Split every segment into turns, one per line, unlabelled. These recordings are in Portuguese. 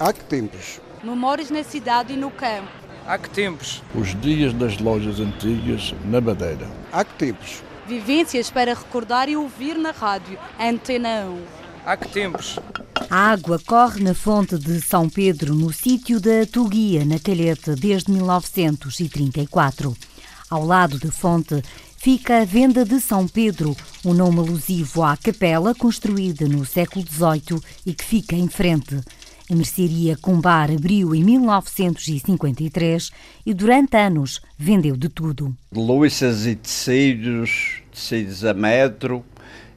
Há que tempos?
Memórias na cidade e no campo.
Há que tempos?
Os dias das lojas antigas na Madeira.
Há que tempos?
Vivências para recordar e ouvir na rádio Antena 1.
Há que tempos?
A água corre na fonte de São Pedro, no sítio da Tuguia, na Calheta, desde 1934. Ao lado da fonte fica a Venda de São Pedro, um nome alusivo à capela construída no século XVIII e que fica em frente. A mercearia Combar abriu em 1953 e durante anos vendeu de tudo.
Louças e tecidos, tecidos a metro,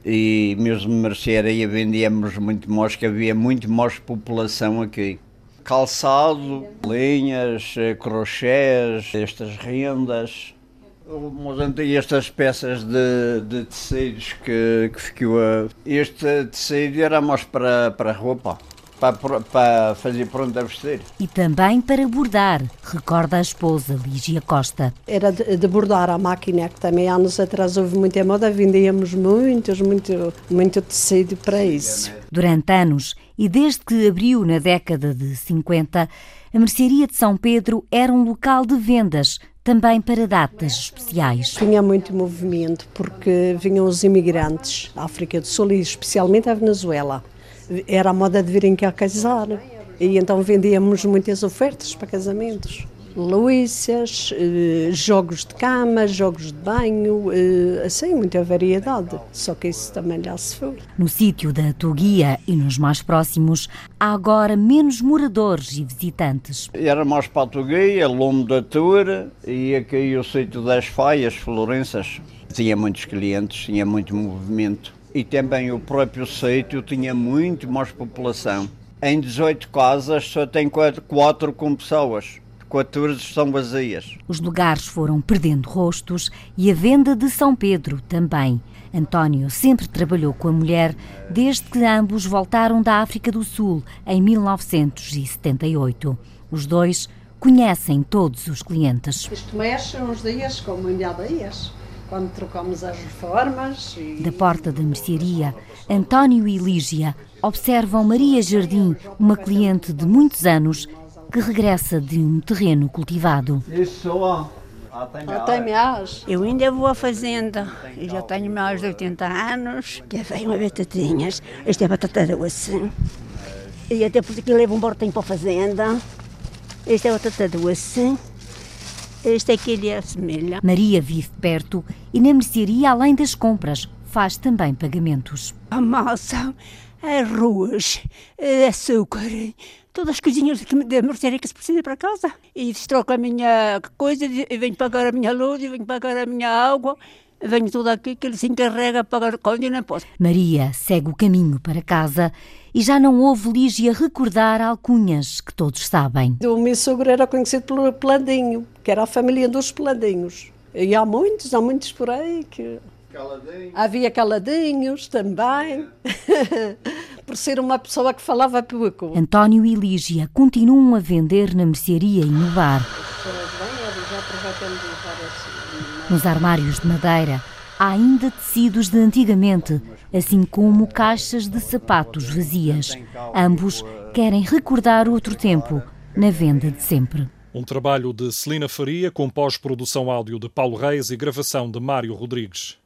e mesmo mercearia vendíamos muito que havia muito mais população aqui. Calçado, linhas, crochês, estas rendas, estas peças de, de tecidos que, que ficou. Este tecido era mais para, para roupa para, para fazer pronto a vestir.
E também para bordar, recorda a esposa Lígia Costa.
Era de, de bordar a máquina, que também anos atrás houve muita moda, vendíamos muitos, muito, muito tecido para isso.
Durante anos, e desde que abriu na década de 50, a mercearia de São Pedro era um local de vendas, também para datas especiais.
Tinha muito movimento porque vinham os imigrantes da África do Sul e especialmente a Venezuela era a moda de virem cá casar. E então vendíamos muitas ofertas para casamentos. Luícias, eh, jogos de cama, jogos de banho, eh, assim, muita variedade. Só que isso também já se foi.
No sítio da Tuguia e nos mais próximos, há agora menos moradores e visitantes.
Era mais para a Tuguia, Lume da Tour e aqui o sítio das Faias, Florenças. Tinha muitos clientes, tinha muito movimento e também o próprio sítio tinha muito mais população. Em 18 casas só tem 4, 4 com pessoas. 14 são vazias.
Os lugares foram perdendo rostos e a venda de São Pedro também. António sempre trabalhou com a mulher desde que ambos voltaram da África do Sul em 1978. Os dois conhecem todos os clientes.
Isto mexe uns dias como em dias quando trocamos as reformas. E...
Da porta da mercearia, António e Lígia observam Maria Jardim, uma cliente de muitos anos que regressa de um terreno cultivado.
Isso,
até meás.
Eu ainda vou à fazenda, eu já tenho mais de 80 anos, que vem uma batatinhas, esta é batata doce. E até porque levo um bortem para a fazenda. Esta é batata doce. Este aqui lhe assemelha.
Maria vive perto e na mercearia, além das compras, faz também pagamentos.
A massa, arroz, açúcar, todas as coisinhas da mercearia que se precisa para casa. E se troca a minha coisa, e venho pagar a minha luz, e venho pagar a minha água. Venho tudo aqui que ele se encarrega a pagar quando eu não posso.
Maria segue o caminho para casa e já não ouve Lígia recordar alcunhas que todos sabem.
O meu sogro era conhecido pelo Pelandinho, que era a família dos Pelandinhos. E há muitos, há muitos por aí que... Caladinho. Havia caladinhos também, por ser uma pessoa que falava pouco.
António e Lígia continuam a vender na mercearia e no bar. Nos armários de madeira há ainda tecidos de antigamente, assim como caixas de sapatos vazias. Ambos querem recordar outro tempo na venda de sempre.
Um trabalho de Celina Faria com pós-produção áudio de Paulo Reis e gravação de Mário Rodrigues.